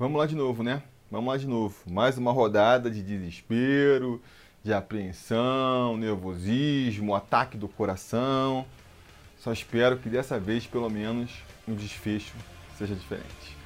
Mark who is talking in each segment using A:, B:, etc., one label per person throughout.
A: Vamos lá de novo, né? Vamos lá de novo. Mais uma rodada de desespero, de apreensão, nervosismo, ataque do coração. Só espero que dessa vez, pelo menos, um desfecho seja diferente.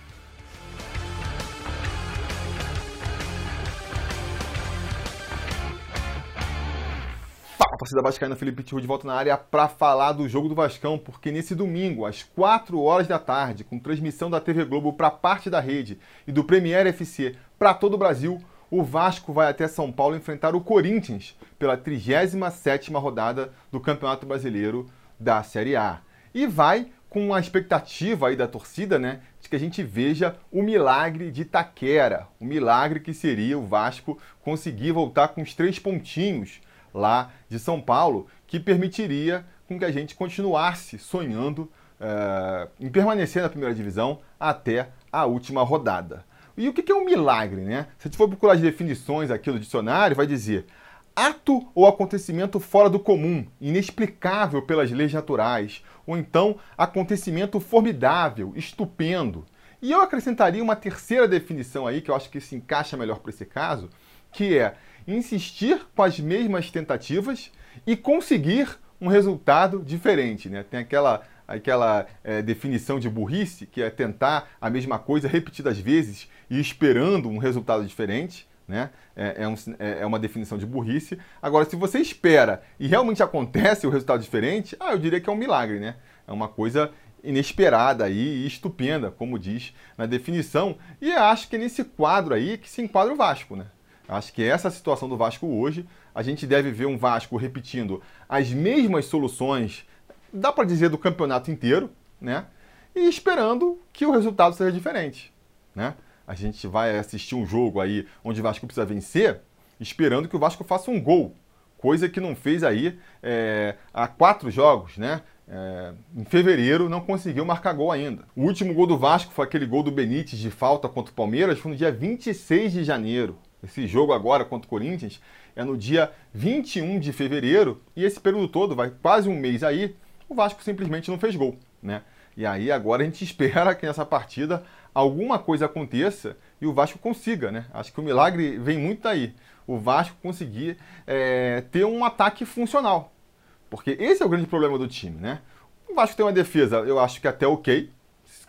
A: Torcida vascaína, Felipe Tiru de volta na área para falar do jogo do Vascão, porque nesse domingo, às 4 horas da tarde, com transmissão da TV Globo para parte da rede e do Premier FC para todo o Brasil, o Vasco vai até São Paulo enfrentar o Corinthians pela 37ª rodada do Campeonato Brasileiro da Série A. E vai com a expectativa aí da torcida, né, de que a gente veja o milagre de Taquera, o milagre que seria o Vasco conseguir voltar com os três pontinhos lá de São Paulo, que permitiria com que a gente continuasse sonhando uh, em permanecer na primeira divisão até a última rodada. E o que é um milagre, né? Se a gente for procurar as definições aqui no dicionário, vai dizer ato ou acontecimento fora do comum, inexplicável pelas leis naturais, ou então acontecimento formidável, estupendo. E eu acrescentaria uma terceira definição aí, que eu acho que se encaixa melhor para esse caso, que é insistir com as mesmas tentativas e conseguir um resultado diferente. Né? Tem aquela, aquela é, definição de burrice, que é tentar a mesma coisa repetidas vezes e esperando um resultado diferente. Né? É, é, um, é, é, uma definição de burrice. Agora, se você espera e realmente acontece o resultado diferente, ah, eu diria que é um milagre, né? É uma coisa inesperada e estupenda, como diz na definição. E acho que é nesse quadro aí que se enquadra o Vasco, né? Acho que essa situação do Vasco hoje, a gente deve ver um Vasco repetindo as mesmas soluções, dá para dizer, do campeonato inteiro, né? E esperando que o resultado seja diferente, né? A gente vai assistir um jogo aí onde o Vasco precisa vencer, esperando que o Vasco faça um gol, coisa que não fez aí é, há quatro jogos, né? É, em fevereiro não conseguiu marcar gol ainda. O último gol do Vasco foi aquele gol do Benítez de falta contra o Palmeiras, foi no dia 26 de janeiro. Esse jogo agora contra o Corinthians é no dia 21 de fevereiro e esse período todo, vai quase um mês aí, o Vasco simplesmente não fez gol, né? E aí agora a gente espera que nessa partida alguma coisa aconteça e o Vasco consiga, né? Acho que o milagre vem muito daí. O Vasco conseguir é, ter um ataque funcional. Porque esse é o grande problema do time, né? O Vasco tem uma defesa, eu acho que até ok,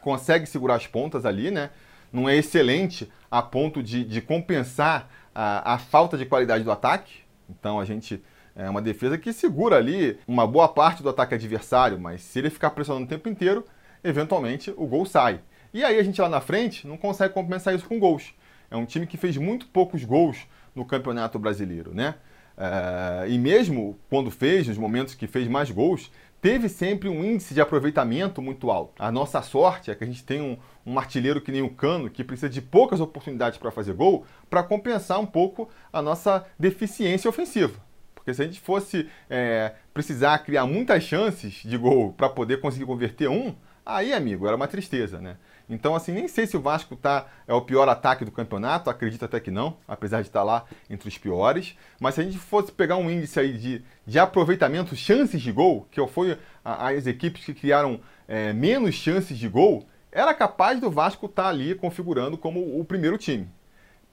A: consegue segurar as pontas ali, né? Não é excelente a ponto de, de compensar a, a, falta de qualidade do ataque. Então a gente é uma defesa que segura ali uma boa parte do ataque adversário, mas se ele ficar pressionando o tempo inteiro, eventualmente o gol sai. E aí a gente lá na frente não consegue compensar isso com gols. É um time que fez muito poucos gols no Campeonato Brasileiro, né? É, e mesmo quando fez, nos momentos que fez mais gols, teve sempre um índice de aproveitamento muito alto. A nossa sorte é que a gente tem um, um artilheiro que nem o Cano, que precisa de poucas oportunidades para fazer gol, para compensar um pouco a nossa deficiência ofensiva. Porque se a gente fosse é, precisar criar muitas chances de gol para poder conseguir converter um, aí, amigo, era uma tristeza, né? Então, assim, nem sei se o Vasco tá, é o pior ataque do campeonato, acredito até que não, apesar de estar lá entre os piores. Mas se a gente fosse pegar um índice aí de, de aproveitamento, chances de gol, que foi a, as equipes que criaram é, menos chances de gol, era capaz do Vasco estar tá ali configurando como o primeiro time.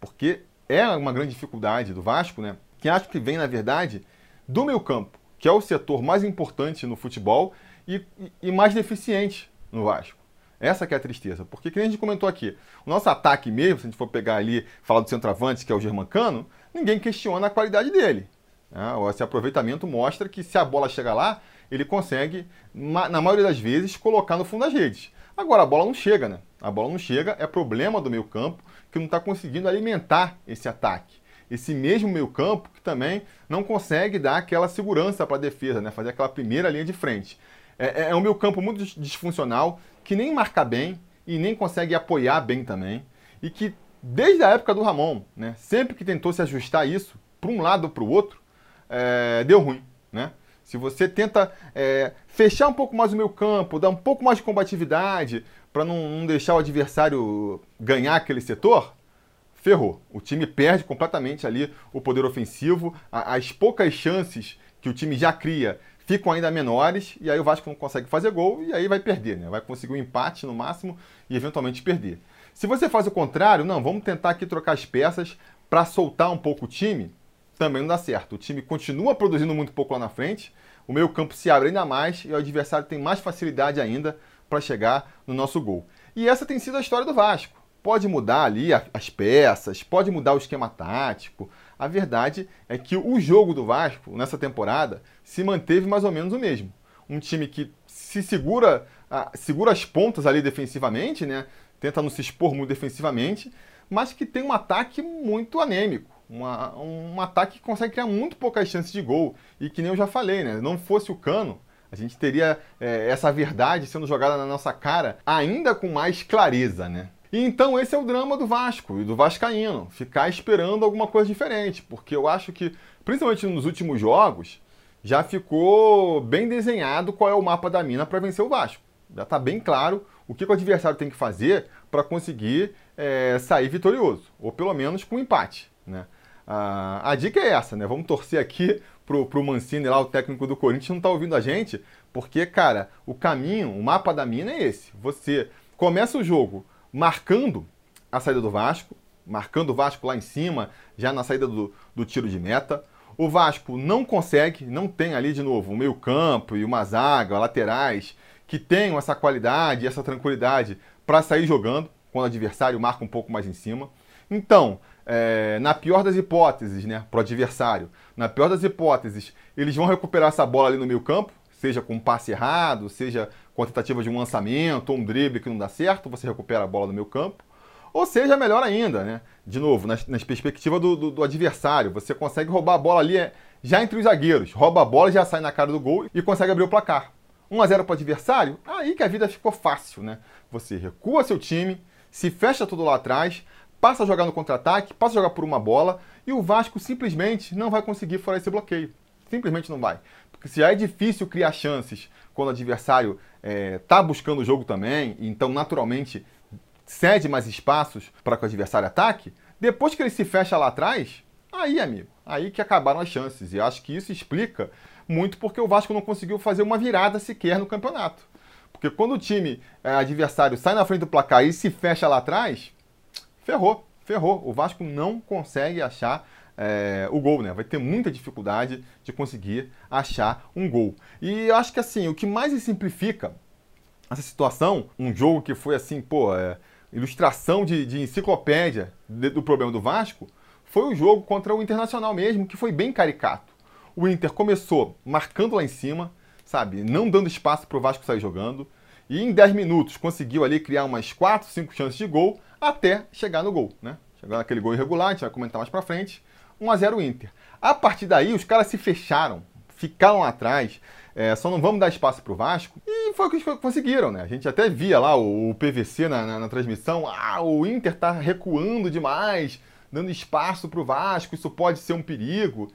A: Porque é uma grande dificuldade do Vasco, né? Que acho que vem, na verdade, do meio campo, que é o setor mais importante no futebol e, e mais deficiente no Vasco. Essa que é a tristeza. Porque, como a gente comentou aqui, o nosso ataque mesmo, se a gente for pegar ali, falar do centroavante, que é o Germancano, ninguém questiona a qualidade dele. Né? Esse aproveitamento mostra que se a bola chega lá, ele consegue, na maioria das vezes, colocar no fundo das redes. Agora, a bola não chega, né? A bola não chega, é problema do meio campo, que não está conseguindo alimentar esse ataque. Esse mesmo meio campo que também não consegue dar aquela segurança para a defesa, né? fazer aquela primeira linha de frente. É, é, é um meio campo muito disfuncional, que nem marca bem e nem consegue apoiar bem também. E que, desde a época do Ramon, né, sempre que tentou se ajustar isso, para um lado ou para o outro, é, deu ruim. Né? Se você tenta é, fechar um pouco mais o meio campo, dar um pouco mais de combatividade, para não, não deixar o adversário ganhar aquele setor, ferrou. O time perde completamente ali o poder ofensivo, as poucas chances que o time já cria ficam ainda menores, e aí o Vasco não consegue fazer gol, e aí vai perder, né? Vai conseguir um empate no máximo e eventualmente perder. Se você faz o contrário, não, vamos tentar aqui trocar as peças para soltar um pouco o time, também não dá certo. O time continua produzindo muito pouco lá na frente, o meio campo se abre ainda mais e o adversário tem mais facilidade ainda para chegar no nosso gol. E essa tem sido a história do Vasco. Pode mudar ali as peças, pode mudar o esquema tático. A verdade é que o jogo do Vasco nessa temporada se manteve mais ou menos o mesmo. Um time que se segura, segura as pontas ali defensivamente, né? Tenta não se expor muito defensivamente, mas que tem um ataque muito anêmico. Uma, um ataque que consegue criar muito poucas chances de gol. E que nem eu já falei, né? Não fosse o Cano, a gente teria é, essa verdade sendo jogada na nossa cara ainda com mais clareza, né? E então esse é o drama do Vasco e do Vascaíno, ficar esperando alguma coisa diferente, porque eu acho que, principalmente nos últimos jogos, já ficou bem desenhado qual é o mapa da mina para vencer o Vasco. Já está bem claro o que o adversário tem que fazer para conseguir é, sair vitorioso, ou pelo menos com empate. Né? a dica é essa, né? Vamos torcer aqui pro, pro Mancini lá, o técnico do Corinthians, não está ouvindo a gente, porque, cara, o caminho, o mapa da mina é esse. Você começa o jogo marcando a saída do Vasco, marcando o Vasco lá em cima, já na saída do, do tiro de meta. O Vasco não consegue, não tem ali de novo o meio-campo e uma zaga, laterais, que tenham essa qualidade essa tranquilidade para sair jogando quando o adversário marca um pouco mais em cima. Então, é, na pior das hipóteses, né, para o adversário, na pior das hipóteses, eles vão recuperar essa bola ali no meio campo, seja com um passe errado, seja com a tentativa de um lançamento ou um drible que não dá certo, você recupera a bola no meio campo. Ou seja, melhor ainda, né? De novo, nas perspectivas do, do, do, adversário, você consegue roubar a bola ali é, já entre os zagueiros, rouba a bola, já sai na cara do gol e consegue abrir o placar. 1 a 0 para o adversário, aí que a vida ficou fácil, né? Você recua seu time, se fecha tudo lá atrás, passa a jogar no contra-ataque, passa a jogar por uma bola e o Vasco simplesmente não vai conseguir furar esse bloqueio. Simplesmente não vai. Se já é difícil criar chances quando o adversário está é, buscando o jogo também, então naturalmente cede mais espaços para que o adversário ataque, depois que ele se fecha lá atrás, aí, amigo, aí que acabaram as chances. E acho que isso explica muito porque o Vasco não conseguiu fazer uma virada sequer no campeonato. Porque quando o time é, adversário sai na frente do placar e se fecha lá atrás, ferrou, ferrou. O Vasco não consegue achar é, o gol, né? Vai ter muita dificuldade de conseguir achar um gol. E eu acho que assim, o que mais simplifica essa situação, um jogo que foi assim, pô, é, ilustração de, de enciclopédia de, do problema do Vasco, foi o jogo contra o Internacional mesmo, que foi bem caricato. O Inter começou marcando lá em cima, sabe, não dando espaço para o Vasco sair jogando, e em 10 minutos conseguiu ali criar umas 4, 5 chances de gol, até chegar no gol, né? Chegar naquele gol irregular, a gente vai comentar mais para frente, 1 a 0 Inter. A partir daí, os caras se fecharam, ficaram atrás, é, só não vamos dar espaço para o Vasco. E foi o que eles conseguiram, né? A gente até via lá o, o PVC na, na, na, transmissão, ah, o Inter tá recuando demais, dando espaço para o Vasco, isso pode ser um perigo.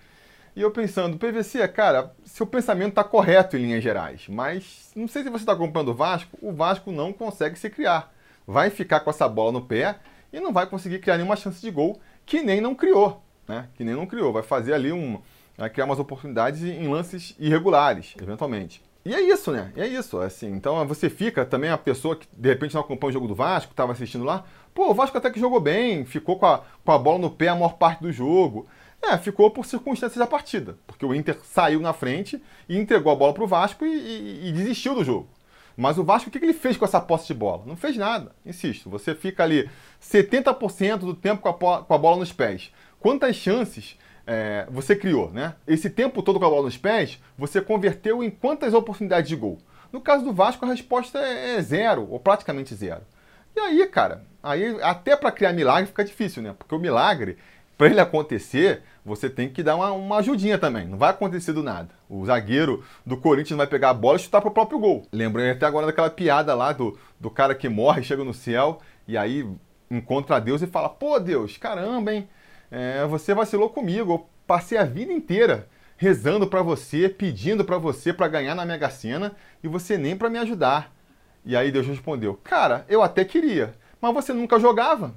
A: E eu pensando, PVC, cara, seu pensamento está correto em linhas gerais, mas não sei se você está acompanhando o Vasco, o Vasco não consegue se criar. Vai ficar com essa bola no pé e não vai conseguir criar nenhuma chance de gol, que nem não criou, né? Que nem não criou. Vai fazer ali um, vai criar umas oportunidades em lances irregulares, eventualmente. E é isso, né? E é isso, assim. Então você fica também a pessoa que de repente não acompanha o jogo do Vasco, estava assistindo lá, pô, o Vasco até que jogou bem, ficou com a, com a bola no pé a maior parte do jogo. É, ficou por circunstâncias da partida, porque o Inter saiu na frente e entregou a bola para o Vasco e, e, e, desistiu do jogo. Mas o Vasco, o que, que ele fez com essa posse de bola? Não fez nada, insisto. Você fica ali 70% do tempo com a, com a bola nos pés. Quantas chances é, você criou, né? Esse tempo todo com a bola nos pés, você converteu em quantas oportunidades de gol? No caso do Vasco, a resposta é, é zero, ou praticamente zero. E aí, cara, aí até para criar milagre fica difícil, né? Porque o milagre, para ele acontecer, você tem que dar uma, uma, ajudinha também. Não vai acontecer do nada. O zagueiro do Corinthians vai pegar a bola e chutar para o próprio gol. Lembrando até agora daquela piada lá do, do cara que morre, chega no céu e aí encontra Deus e fala: Pô, Deus, caramba, hein? É, você vacilou comigo. Eu passei a vida inteira rezando para você, pedindo para você para ganhar na Mega Sena e você nem para me ajudar. E aí Deus respondeu: Cara, eu até queria, mas você nunca jogava.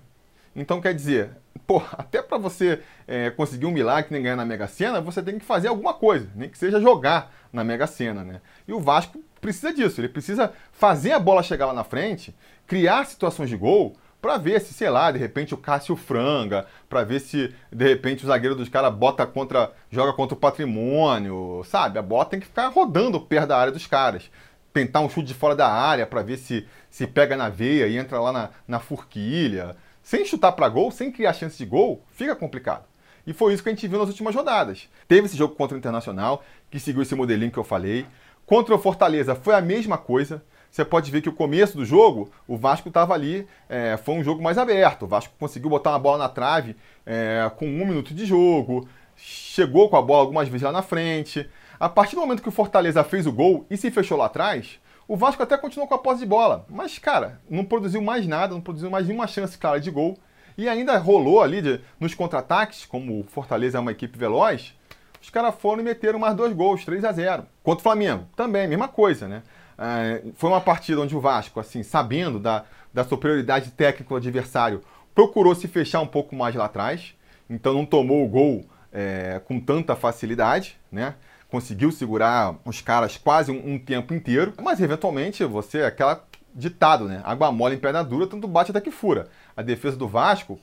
A: Então quer dizer, pô, até para você é, conseguir um milagre nem ganhar na Mega Sena, você tem que fazer alguma coisa, nem que seja jogar na Mega Sena, né? E o Vasco precisa disso, ele precisa fazer a bola chegar lá na frente, criar situações de gol para ver se, sei lá, de repente o Cássio franga, para ver se de repente o zagueiro dos caras bota contra, joga contra o patrimônio, sabe? A bola tem que ficar rodando perto da área dos caras. Tentar um chute de fora da área para ver se se pega na veia e entra lá na, na forquilha. Sem chutar para gol, sem criar chance de gol, fica complicado. E foi isso que a gente viu nas últimas rodadas. Teve esse jogo contra o Internacional, que seguiu esse modelinho que eu falei. Contra o Fortaleza foi a mesma coisa você pode ver que o começo do jogo, o Vasco estava ali, é, foi um jogo mais aberto. O Vasco conseguiu botar uma bola na trave é, com um minuto de jogo, chegou com a bola algumas vezes lá na frente. A partir do momento que o Fortaleza fez o gol e se fechou lá atrás, o Vasco até continuou com a posse de bola. Mas, cara, não produziu mais nada, não produziu mais nenhuma chance clara de gol. E ainda rolou ali de, nos contra-ataques, como o Fortaleza é uma equipe veloz, os caras foram e meteram mais dois gols, 3 a 0 Contra o Flamengo, também, mesma coisa, né? É, foi uma partida onde o Vasco, assim, sabendo da, da superioridade técnica do adversário, procurou se fechar um pouco mais lá atrás, então não tomou o gol é, com tanta facilidade, né? Conseguiu segurar os caras quase um, um, tempo inteiro, mas eventualmente você, aquela ditado, né? Água mole em perna dura, tanto bate até que fura. A defesa do Vasco,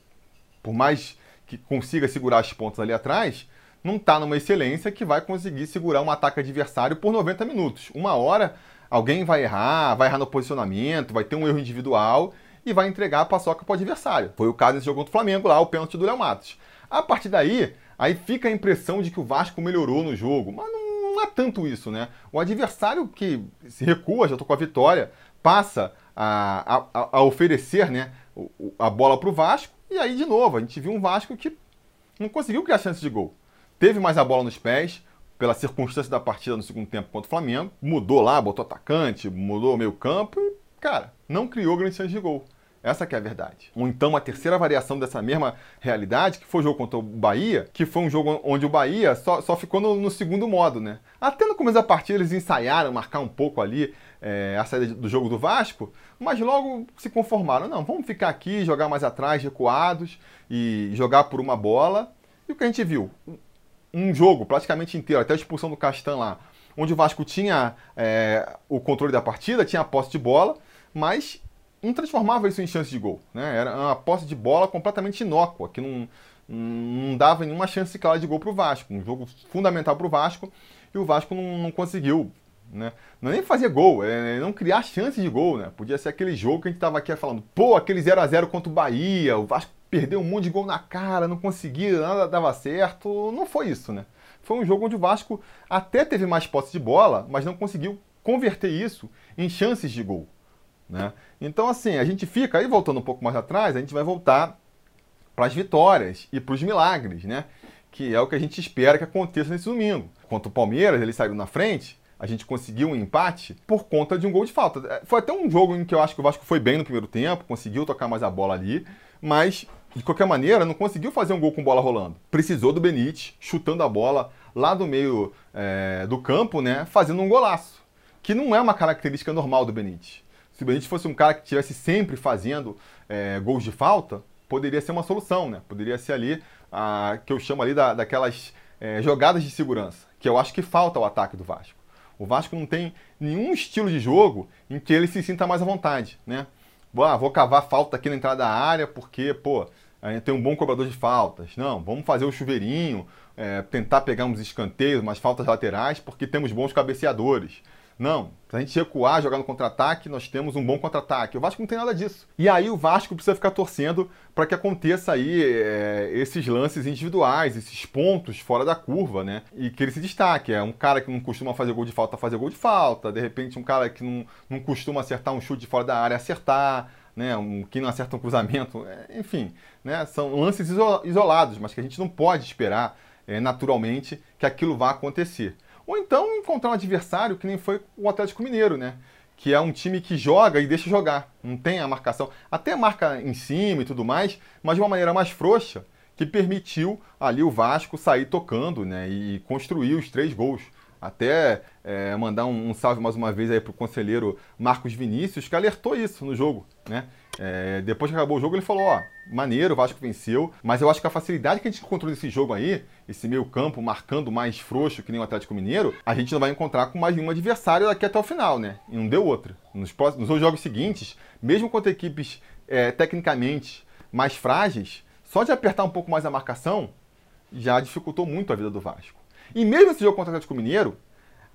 A: por mais que consiga segurar os pontos ali atrás, não está numa excelência que vai conseguir segurar um ataque adversário por 90 minutos. Uma hora Alguém vai errar, vai errar no posicionamento, vai ter um erro individual e vai entregar a paçoca para o adversário. Foi o caso desse jogo contra o Flamengo lá, o pênalti do Léo Matos. A partir daí, aí fica a impressão de que o Vasco melhorou no jogo, mas não, é tanto isso, né? O adversário que se recua, já estou com a vitória, passa a, a, a oferecer né, a bola para o Vasco, e aí de novo, a gente viu um Vasco que não conseguiu criar chance de gol. Teve mais a bola nos pés, pela circunstância da partida no segundo tempo contra o Flamengo, mudou lá, botou atacante, mudou o meio campo e, cara, não criou grande chance de gol. Essa que é a verdade. Ou então uma terceira variação dessa mesma realidade, que foi o jogo contra o Bahia, que foi um jogo onde o Bahia só, só ficou no, no segundo modo, né? Até no começo da partida eles ensaiaram marcar um pouco ali é, a saída do jogo do Vasco, mas logo se conformaram. Não, vamos ficar aqui, jogar mais atrás, recuados e jogar por uma bola. E o que a gente viu? Um jogo praticamente inteiro, até a expulsão do Castan lá, onde o Vasco tinha é, o controle da partida, tinha a posse de bola, mas não transformava isso em chance de gol. Né? Era uma posse de bola completamente inócua, que não, não dava nenhuma chance clara de gol para o Vasco. Um jogo fundamental para o Vasco, e o Vasco não, não conseguiu. Né? Não é nem fazer gol, é não criar chance de gol. Né? Podia ser aquele jogo que a gente estava aqui falando, pô, aquele 0 a 0 contra o Bahia, o Vasco perdeu um monte de gol na cara, não conseguia, nada dava certo. Não foi isso, né? Foi um jogo onde o Vasco até teve mais posse de bola, mas não conseguiu converter isso em chances de gol. Né? Então, assim, a gente fica, aí voltando um pouco mais atrás, a gente vai voltar para as vitórias e para os milagres, né? Que é o que a gente espera que aconteça nesse domingo. Contra o Palmeiras, ele saiu na frente, a gente conseguiu um empate por conta de um gol de falta. É, foi até um jogo em que eu acho que o Vasco foi bem no primeiro tempo, conseguiu tocar mais a bola ali, mas de qualquer maneira não conseguiu fazer um gol com bola rolando. Precisou do Benítez chutando a bola lá do meio é, do campo, né, fazendo um golaço, que não é uma característica normal do Benítez. Se o Benítez fosse um cara que estivesse sempre fazendo é, gols de falta, poderia ser uma solução, né? Poderia ser ali a que eu chamo ali da, daquelas é, jogadas de segurança, que eu acho que falta ao ataque do Vasco. O Vasco não tem nenhum estilo de jogo em que ele se sinta mais à vontade, né? Ah, vou cavar falta aqui na entrada da área porque, pô, tem um bom cobrador de faltas. Não, vamos fazer o chuveirinho, é, tentar pegar uns escanteios, umas faltas laterais, porque temos bons cabeceadores. Não, se a gente recuar, jogar no contra-ataque, nós temos um bom contra-ataque. O Vasco não tem nada disso. E aí o Vasco precisa ficar torcendo para que aconteça aí é, esses lances individuais, esses pontos fora da curva, né? E que ele se destaque. É um cara que não costuma fazer gol de falta, fazer gol de falta. De repente, um cara que não, não costuma acertar um chute fora da área, acertar. Né, um, que não acerta um cruzamento, é, enfim, né, são lances isolados, mas que a gente não pode esperar é, naturalmente que aquilo vá acontecer. Ou então encontrar um adversário que nem foi o Atlético Mineiro, né? Que é um time que joga e deixa jogar. Não tem a marcação. Até marca em cima e tudo mais, mas de uma maneira mais frouxa, que permitiu ali o Vasco sair tocando, né? E construir os três gols. Até é, mandar um, um, salve mais uma vez aí pro conselheiro Marcos Vinícius, que alertou isso no jogo, né? É, depois que acabou o jogo, ele falou: ó, maneiro, o Vasco venceu, mas eu acho que a facilidade que a gente encontrou nesse jogo aí, esse meio campo marcando mais frouxo que nem o Atlético Mineiro, a gente não vai encontrar com mais nenhum adversário daqui até o final, né? E não deu outra. Nos, próximos, nos jogos seguintes, mesmo contra equipes é, tecnicamente mais frágeis, só de apertar um pouco mais a marcação já dificultou muito a vida do Vasco. E mesmo esse jogo contra o Atlético Mineiro,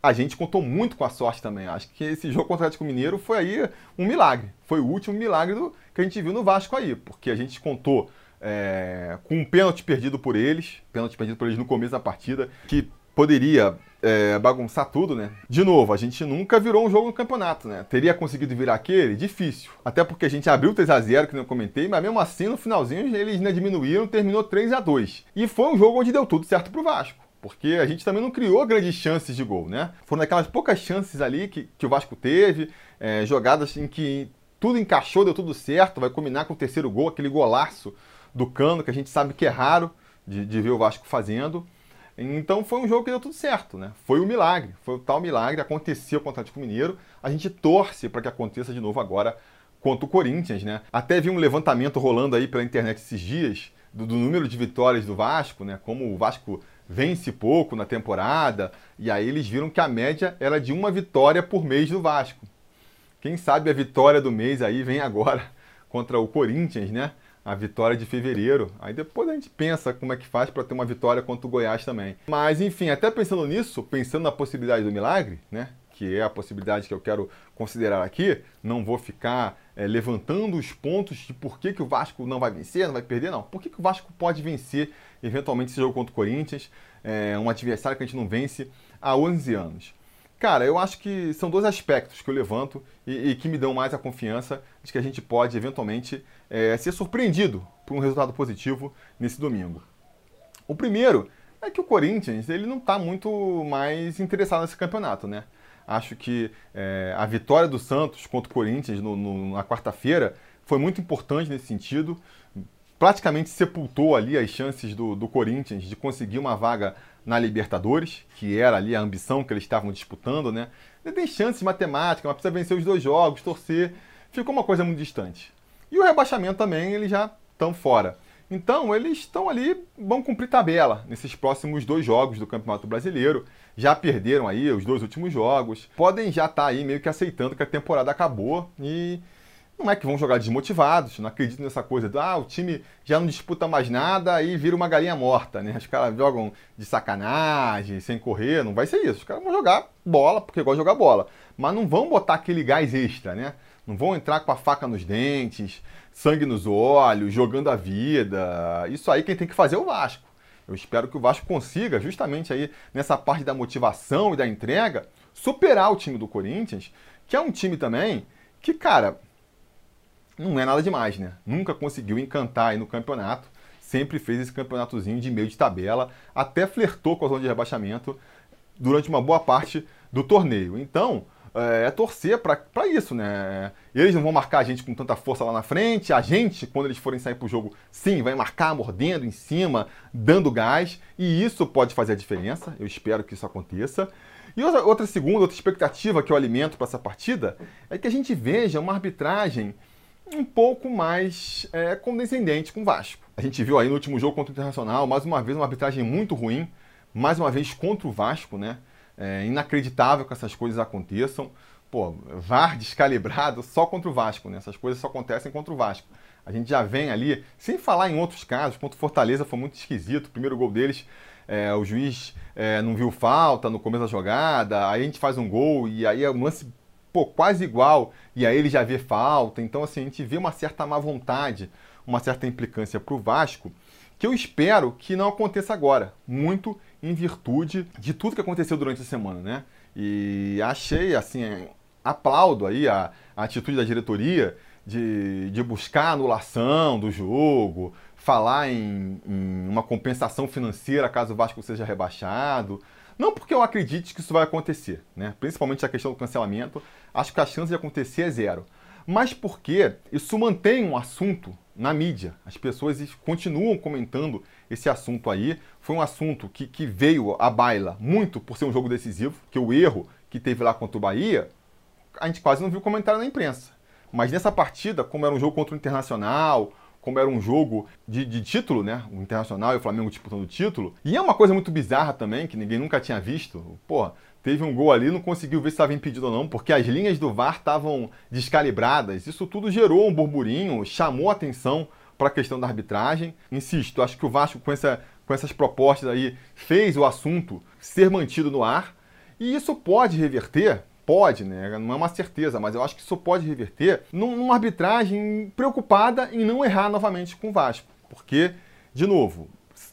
A: a gente contou muito com a sorte também. Acho que esse jogo contra o Atlético Mineiro foi aí um milagre. Foi o último milagre do, que a gente viu no Vasco aí, porque a gente contou é, com um pênalti perdido por eles, pênalti perdido por eles no começo da partida, que poderia é, bagunçar tudo, né? De novo, a gente nunca virou um jogo no campeonato, né? Teria conseguido virar aquele? Difícil. Até porque a gente abriu 3 a 0 que eu comentei, mas mesmo assim, no finalzinho, eles né, diminuíram, terminou 3 a 2 E foi um jogo onde deu tudo certo pro Vasco. Porque a gente também não criou grandes chances de gol, né? Foram aquelas poucas chances ali que, que o Vasco teve, é, jogadas em que tudo encaixou, deu tudo certo, vai combinar com o terceiro gol, aquele golaço do Cano, que a gente sabe que é raro de, de ver o Vasco fazendo. Então foi um jogo que deu tudo certo, né? Foi um milagre, foi o tal milagre, aconteceu contra o Atlético Mineiro. A gente torce para que aconteça de novo agora contra o Corinthians, né? Até vi um levantamento rolando aí pela internet esses dias do, do número de vitórias do Vasco, né? Como o Vasco vence pouco na temporada, e aí eles viram que a média era de uma vitória por mês do Vasco. Quem sabe a vitória do mês aí vem agora contra o Corinthians, né? A vitória de fevereiro. Aí depois a gente pensa como é que faz para ter uma vitória contra o Goiás também. Mas enfim, até pensando nisso, pensando na possibilidade do milagre, né? Que é a possibilidade que eu quero considerar aqui, não vou ficar é, levantando os pontos de por que, que o Vasco não vai vencer, não vai perder, não. Por que, que o Vasco pode vencer eventualmente esse jogo contra o Corinthians, é, um adversário que a gente não vence há 11 anos? Cara, eu acho que são dois aspectos que eu levanto e, e que me dão mais a confiança de que a gente pode eventualmente é, ser surpreendido por um resultado positivo nesse domingo. O primeiro é que o Corinthians ele não está muito mais interessado nesse campeonato, né? Acho que é, a vitória do Santos contra o Corinthians no, no, na quarta-feira foi muito importante nesse sentido. Praticamente sepultou ali as chances do, do Corinthians de conseguir uma vaga na Libertadores, que era ali a ambição que eles estavam disputando, né? Ele tem chances matemáticas, mas precisa vencer os dois jogos, torcer. Ficou uma coisa muito distante. E o rebaixamento também, eles já estão fora. Então, eles estão ali, vão cumprir tabela nesses próximos dois jogos do Campeonato Brasileiro. Já perderam aí os dois últimos jogos. Podem já estar tá aí meio que aceitando que a temporada acabou e não é que vão jogar desmotivados, não acredito nessa coisa do ah, o time já não disputa mais nada e vira uma galinha morta, né? Os caras jogam de sacanagem, sem correr, não vai ser isso. Os caras vão jogar bola, porque gostam de jogar bola, mas não vão botar aquele gás extra, né? Não vão entrar com a faca nos dentes, sangue nos olhos, jogando a vida. Isso aí quem tem que fazer é o Vasco. Eu espero que o Vasco consiga, justamente aí nessa parte da motivação e da entrega, superar o time do Corinthians, que é um time também que, cara, não é nada demais, né? Nunca conseguiu encantar aí no campeonato. Sempre fez esse campeonatozinho de meio de tabela, até flertou com a zona de rebaixamento durante uma boa parte do torneio. Então, é, é torcer para isso, né? Eles não vão marcar a gente com tanta força lá na frente. A gente, quando eles forem sair para o jogo, sim, vai marcar mordendo em cima, dando gás. E isso pode fazer a diferença. Eu espero que isso aconteça. E outra, outra segunda, outra expectativa que eu alimento para essa partida é que a gente veja uma arbitragem um pouco mais é, condescendente com o Vasco. A gente viu aí no último jogo contra o Internacional, mais uma vez, uma arbitragem muito ruim, mais uma vez contra o Vasco, né? É inacreditável que essas coisas aconteçam. Pô, VAR descalibrado só contra o Vasco, né? Essas coisas só acontecem contra o Vasco. A gente já vem ali, sem falar em outros casos, contra o Fortaleza foi muito esquisito. O primeiro gol deles, é, o juiz é, não viu falta no começo da jogada, aí a gente faz um gol e aí é um lance pô, quase igual, e aí ele já vê falta. Então, assim, a gente vê uma certa má vontade, uma certa implicância para o Vasco, que eu espero que não aconteça agora, muito em virtude de tudo que aconteceu durante a semana, né? E achei, assim, aplaudo aí a, a atitude da diretoria de, de buscar anulação do jogo, falar em, em uma compensação financeira caso o Vasco seja rebaixado. Não porque eu acredite que isso vai acontecer, né? principalmente a questão do cancelamento, acho que a chance de acontecer é zero. Mas porque isso mantém um assunto na mídia. As pessoas continuam comentando esse assunto aí. Foi um assunto que, que veio à baila muito por ser um jogo decisivo, que o erro que teve lá contra o Bahia, a gente quase não viu comentário na imprensa. Mas nessa partida, como era um jogo contra o Internacional, como era um jogo de, de, título, né? O Internacional e o Flamengo disputando o título. E é uma coisa muito bizarra também, que ninguém nunca tinha visto. Pô, teve um gol ali, não conseguiu ver se estava impedido ou não, porque as linhas do VAR estavam descalibradas. Isso tudo gerou um burburinho, chamou atenção para a questão da arbitragem. Insisto, acho que o Vasco, com, essa, com essas propostas aí, fez o assunto ser mantido no ar. E isso pode reverter, pode, né? Não é uma certeza, mas eu acho que isso pode reverter numa arbitragem preocupada em não errar novamente com o Vasco. Porque, de novo,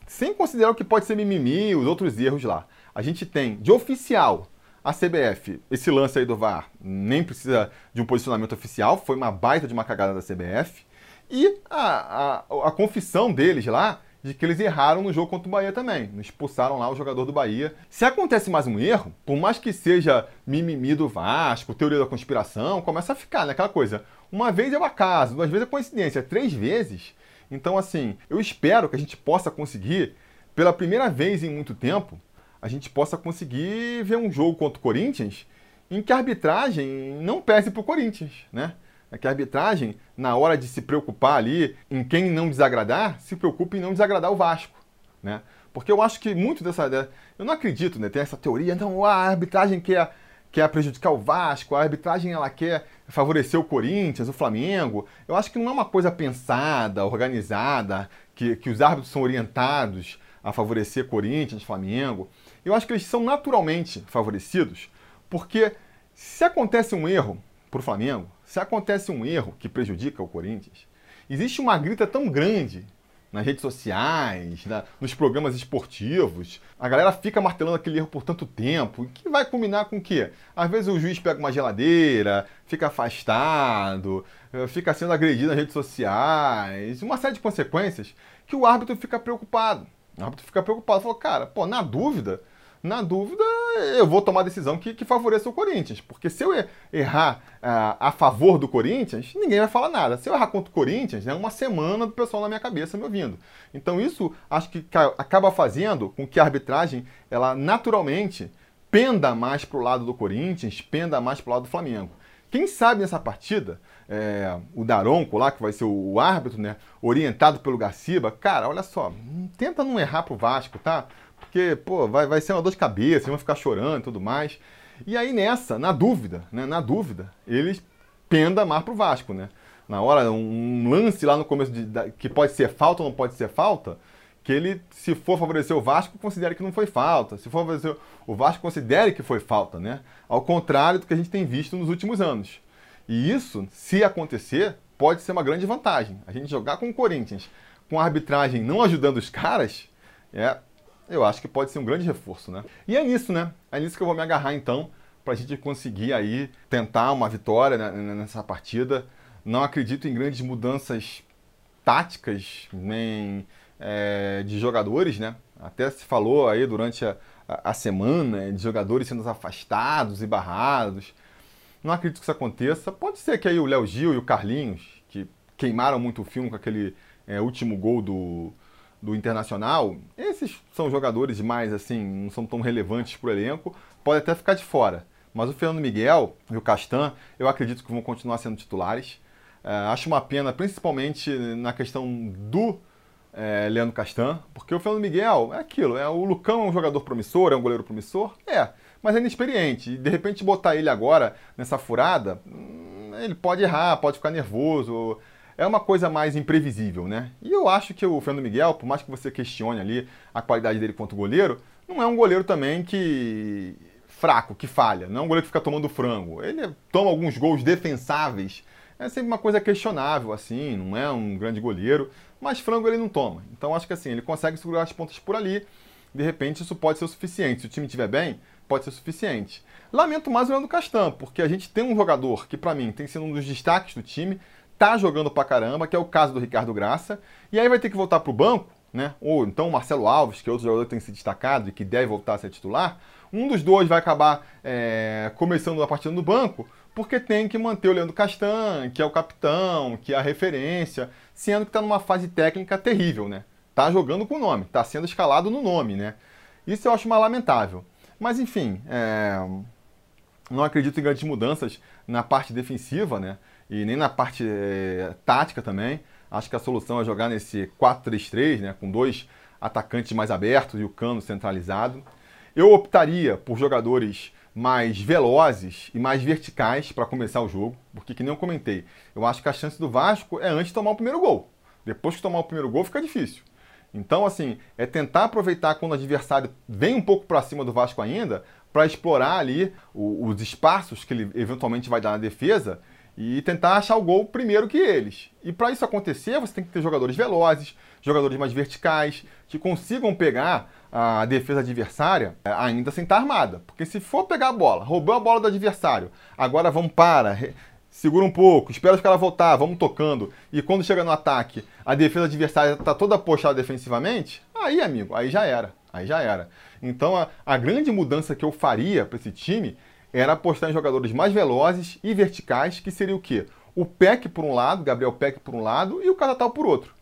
A: sem considerar o que pode ser mimimi e os outros erros lá, a gente tem de oficial a CBF, esse lance aí do VAR, nem precisa de um posicionamento oficial, foi uma baita de uma cagada da CBF. E a, a, a confissão deles lá de que eles erraram no jogo contra o Bahia também. Expulsaram lá o jogador do Bahia. Se acontece mais um erro, por mais que seja mimimi do Vasco, teoria da conspiração, começa a ficar naquela né, coisa. Uma vez é o acaso, duas vezes é coincidência, três vezes. Então, assim, eu espero que a gente possa conseguir, pela primeira vez em muito tempo, a gente possa conseguir ver um jogo contra o Corinthians em que a arbitragem não pese para o Corinthians, né? É que a arbitragem, na hora de se preocupar ali em quem não desagradar, se preocupe em não desagradar o Vasco, né? Porque eu acho que muito dessa... Eu não acredito, né? Tem essa teoria, então a arbitragem quer, quer prejudicar o Vasco, a arbitragem ela quer favorecer o Corinthians, o Flamengo. Eu acho que não é uma coisa pensada, organizada, que, que os árbitros são orientados a favorecer Corinthians, Flamengo. Eu acho que eles são naturalmente favorecidos, porque se acontece um erro para o Flamengo, se acontece um erro que prejudica o Corinthians, existe uma grita tão grande nas redes sociais, na, nos programas esportivos, a galera fica martelando aquele erro por tanto tempo, que vai culminar com o quê? Às vezes o juiz pega uma geladeira, fica afastado, eh, fica sendo agredido nas redes sociais, uma série de consequências que o árbitro fica preocupado. O árbitro fica preocupado, falou, cara, pô, na dúvida, na dúvida, eu vou tomar a decisão que, que favoreça o Corinthians. Porque se eu errar uh, a favor do Corinthians, ninguém vai falar nada. Se eu errar contra o Corinthians, é uma semana do pessoal na minha cabeça me ouvindo. Então isso acho que acaba fazendo com que a arbitragem, ela naturalmente penda mais para o lado do Corinthians, penda mais para o lado do Flamengo. Quem sabe nessa partida, é, o Daronco lá, que vai ser o, o árbitro, né, orientado pelo Garciba, cara, olha só, tenta não errar pro Vasco, tá? Porque, pô, vai, vai ser uma dor de cabeça, vão ficar chorando e tudo mais. E aí nessa, na dúvida, né, na dúvida, eles penda mais pro Vasco, né? Na hora, um lance lá no começo de, da, que pode ser falta ou não pode ser falta, que ele, se for favorecer o Vasco, considere que não foi falta. Se for favorecer o Vasco, considere que foi falta, né? Ao contrário do que a gente tem visto nos últimos anos. E isso, se acontecer, pode ser uma grande vantagem. A gente jogar com o Corinthians, com a arbitragem não ajudando os caras, é eu acho que pode ser um grande reforço, né? E é nisso, né? É nisso que eu vou me agarrar então, para a gente conseguir aí tentar uma vitória nessa partida. Não acredito em grandes mudanças táticas, nem é, de jogadores, né? Até se falou aí durante a, a, a semana de jogadores sendo afastados e barrados. Não acredito que isso aconteça. Pode ser que aí o Léo Gil e o Carlinhos, que queimaram muito o filme com aquele é, último gol do, do Internacional, esses são jogadores mais assim, não são tão relevantes para o elenco, pode até ficar de fora. Mas o Fernando Miguel e o Castan, eu acredito que vão continuar sendo titulares. É, acho uma pena, principalmente na questão do é, Leandro Castan, porque o Fernando Miguel é aquilo, é o Lucão é um jogador promissor, é um goleiro promissor, é, mas é inexperiente. E de repente botar ele agora nessa furada, hum, ele pode errar, pode ficar nervoso é uma coisa mais imprevisível, né? E eu acho que o Fernando Miguel, por mais que você questione ali a qualidade dele quanto goleiro, não é um goleiro também que fraco, que falha. Não é um goleiro que fica tomando frango. Ele toma alguns gols defensáveis. É sempre uma coisa questionável, assim, não é um grande goleiro, mas frango ele não toma. Então acho que assim, ele consegue segurar as pontas por ali. De repente isso pode ser o suficiente. Se o time estiver bem, pode ser o suficiente. Lamento mais o Leandro Castan, porque a gente tem um jogador que para mim tem sido um dos destaques do time, tá jogando pra caramba, que é o caso do Ricardo Graça, e aí vai ter que voltar pro banco, né? Ou então o Marcelo Alves, que é outro jogador que tem se destacado e que deve voltar a ser titular. Um dos dois vai acabar é, começando a partida no banco, porque tem que manter o Leandro Castan, que é o capitão, que é a referência, sendo que está numa fase técnica terrível, né? Tá jogando com o nome, tá sendo escalado no nome, né? Isso eu acho mais lamentável. Mas enfim, é... não acredito em grandes mudanças na parte defensiva, né? E nem na parte é, tática também. Acho que a solução é jogar nesse 4-3-3, né, com dois atacantes mais abertos e o cano centralizado. Eu optaria por jogadores mais velozes e mais verticais para começar o jogo, porque que nem eu comentei, eu acho que a chance do Vasco é antes de tomar o primeiro gol. Depois que tomar o primeiro gol fica difícil. Então, assim, é tentar aproveitar quando o adversário vem um pouco para cima do Vasco ainda, para explorar ali os espaços que ele eventualmente vai dar na defesa e tentar achar o gol primeiro que eles. E para isso acontecer, você tem que ter jogadores velozes, jogadores mais verticais, que consigam pegar a defesa adversária é, ainda sem estar armada. Porque se for pegar a bola, roubou a bola do adversário, agora vamos para, segura um pouco, espera os caras voltar, vamos tocando. E quando chega no ataque, a defesa adversária está toda postada defensivamente, aí, amigo, aí já era. Aí já era. Então a, a grande mudança que eu faria para esse time era apostar em jogadores mais velozes e verticais, que seria o quê? O Peck por um lado, Gabriel Peck por um lado e o Catatal por outro.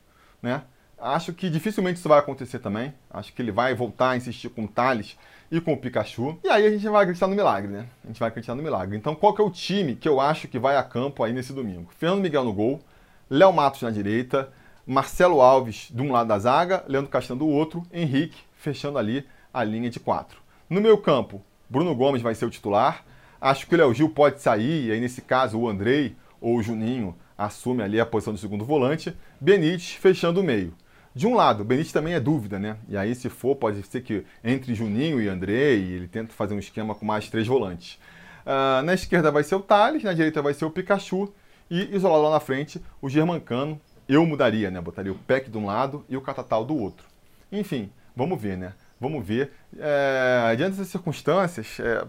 A: Né? Acho que dificilmente isso vai acontecer também. Acho que ele vai voltar a insistir com o Thales e com o Pikachu. E aí a gente vai acreditar no milagre, né? A gente vai acreditar no milagre. Então qual que é o time que eu acho que vai a campo aí nesse domingo? Fernando Miguel no gol, Léo Matos na direita, Marcelo Alves de um lado da zaga, Leandro Castanho do outro, Henrique fechando ali a linha de quatro. No meio campo, Bruno Gomes vai ser o titular. Acho que o Léo Gil pode sair, e aí nesse caso o Andrei ou o Juninho assume ali a posição de segundo volante. Benítez fechando o meio. De um lado, Benítez também é dúvida, né? E aí, se for, pode ser que entre Juninho e Andrei, ele tenta fazer um esquema com mais três volantes. Uh, na esquerda vai ser o Thales, na direita vai ser o Pikachu e isolado lá na frente o Germancano. Eu mudaria, né? Botaria o Peck de um lado e o Catatal do outro. Enfim, vamos ver, né? Vamos ver. É, diante dessas circunstâncias, é,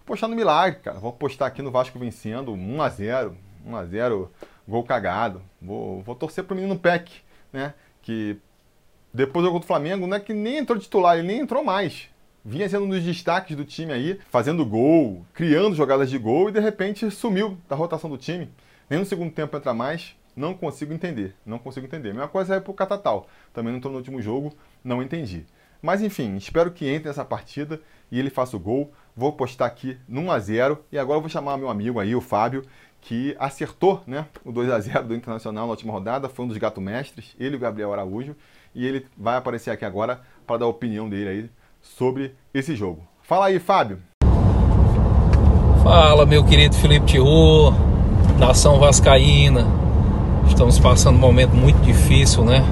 A: apostar no milagre, cara. Vou apostar aqui no Vasco vencendo 1 a 0 1 a 0 gol cagado. Vou, vou torcer pro menino Peck, né? Que depois do gol do Flamengo, não é que nem entrou titular, ele nem entrou mais. Vinha sendo um dos destaques do time aí, fazendo gol, criando jogadas de gol e de repente sumiu da rotação do time. Nem no segundo tempo entra mais. Não consigo entender. Não consigo entender. A mesma coisa é pro Catatal. Também não entrou no último jogo, não entendi. Mas enfim, espero que entre nessa partida e ele faça o gol. Vou postar aqui no 1x0. E agora eu vou chamar meu amigo aí, o Fábio, que acertou né, o 2 a 0 do Internacional na última rodada, foi um dos gato mestres, ele e o Gabriel Araújo, e ele vai aparecer aqui agora para dar a opinião dele aí sobre esse jogo. Fala aí, Fábio.
B: Fala, meu querido Felipe Tiô, nação vascaína. Estamos passando um momento muito difícil, né?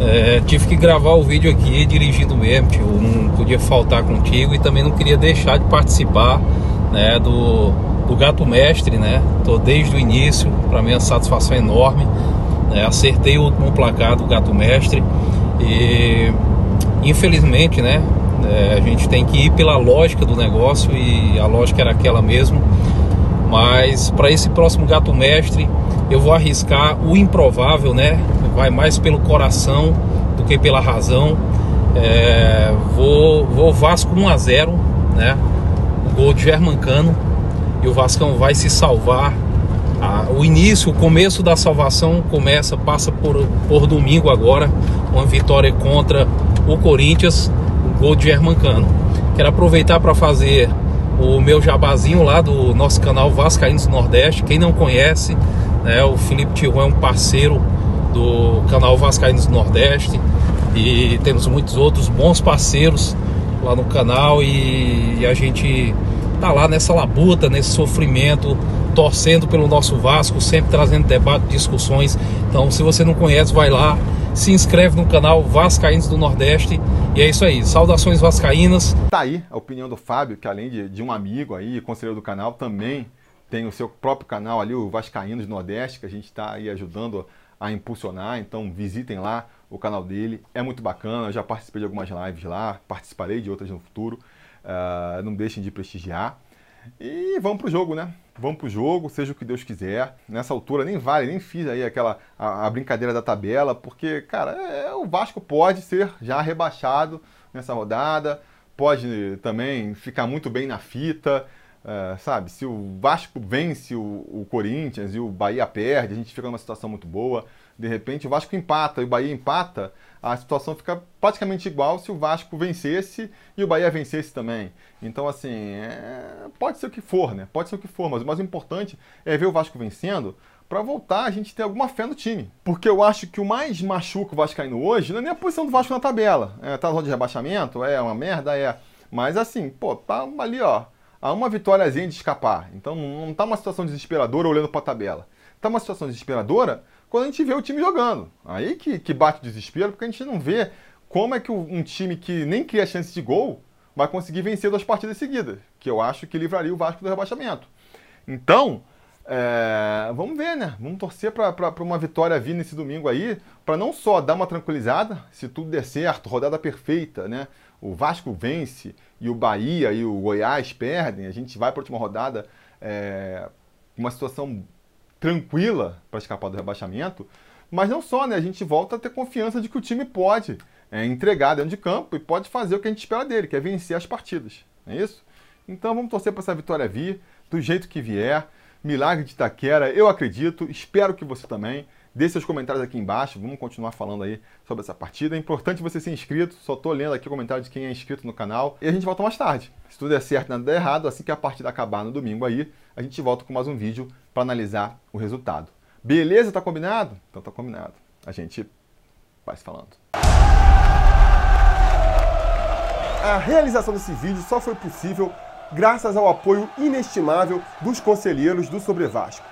B: É, tive que gravar o vídeo aqui dirigindo mesmo, tio. Não podia faltar contigo e também não queria deixar de participar né, do, do Gato Mestre, né? Tô desde o início, para mim é uma satisfação enorme. Né? Acertei o último placar do Gato Mestre e infelizmente, né? É, a gente tem que ir pela lógica do negócio e a lógica era aquela mesmo. Mas para esse próximo Gato Mestre, eu vou arriscar o improvável, né? Vai mais pelo coração do que pela razão. É, vou, vou Vasco 1 a 0, né? O gol de Germancano e o Vascão vai se salvar. Ah, o início, o começo da salvação começa, passa por, por domingo agora, uma vitória contra o Corinthians, o gol de Germancano. Quero aproveitar para fazer o meu jabazinho lá do nosso canal Vascaínos Nordeste. Quem não conhece, né, o Felipe Tijuan é um parceiro do canal Vascaínos Nordeste e temos muitos outros bons parceiros lá no canal e, e a gente tá lá nessa labuta, nesse sofrimento, torcendo pelo nosso Vasco, sempre trazendo debate, discussões. Então, se você não conhece, vai lá, se inscreve no canal Vascaínos do Nordeste. E é isso aí. Saudações vascaínas.
A: Tá aí a opinião do Fábio, que além de, de um amigo aí, conselheiro do canal, também tem o seu próprio canal ali, o Vascaínos do Nordeste, que a gente está aí ajudando a impulsionar. Então, visitem lá o canal dele. É muito bacana. Eu já participei de algumas lives lá, participarei de outras no futuro. Uh, não deixem de prestigiar. E vamos pro jogo, né? Vamos pro jogo, seja o que Deus quiser. Nessa altura nem vale, nem fiz aí aquela a, a brincadeira da tabela, porque, cara, é, o Vasco pode ser já rebaixado nessa rodada, pode também ficar muito bem na fita. Uh, sabe, se o Vasco vence o, o, Corinthians e o Bahia perde, a gente fica numa situação muito boa. De repente o Vasco empata e o Bahia empata, a situação fica praticamente igual se o Vasco vencesse e o Bahia vencesse também. Então, assim, é... pode ser o que for, né? Pode ser o que for, mas o mais importante é ver o Vasco vencendo para voltar a gente ter alguma fé no time. Porque eu acho que o mais machuca o Vascaíno hoje não é nem a posição do Vasco na tabela. É, tá no de rebaixamento? É uma merda? É. Mas assim, pô, tá ali, ó, há uma vitóriazinha de escapar. Então não tá uma situação desesperadora olhando para a tabela. Tá uma situação desesperadora quando a gente vê o time jogando. Aí que, que bate o desespero, porque a gente não vê como é que um time que nem cria chance de gol vai conseguir vencer duas partidas seguidas, que eu acho que livraria o Vasco do rebaixamento. Então, é, vamos ver, né? Vamos torcer para uma vitória vir nesse domingo aí, para não só dar uma tranquilizada, se tudo der certo, rodada perfeita, né? O Vasco vence e o Bahia e o Goiás perdem, a gente vai para a última rodada é, uma situação tranquila para escapar do rebaixamento, mas não só, né? A gente volta a ter confiança de que o time pode é, entregar dentro de campo e pode fazer o que a gente espera dele, que é vencer as partidas. Não é isso? Então vamos torcer para essa vitória vir, do jeito que vier. Milagre de Itaquera, eu acredito, espero que você também. Deixe seus comentários aqui embaixo, vamos continuar falando aí sobre essa partida. É importante você ser inscrito, só estou lendo aqui o comentário de quem é inscrito no canal. E a gente volta mais tarde. Se tudo der certo e nada der errado, assim que a partida acabar no domingo aí, a gente volta com mais um vídeo para analisar o resultado. Beleza? Tá combinado? Então tá combinado. A gente vai se falando. A realização desse vídeo só foi possível graças ao apoio inestimável dos conselheiros do Sobre Vasco.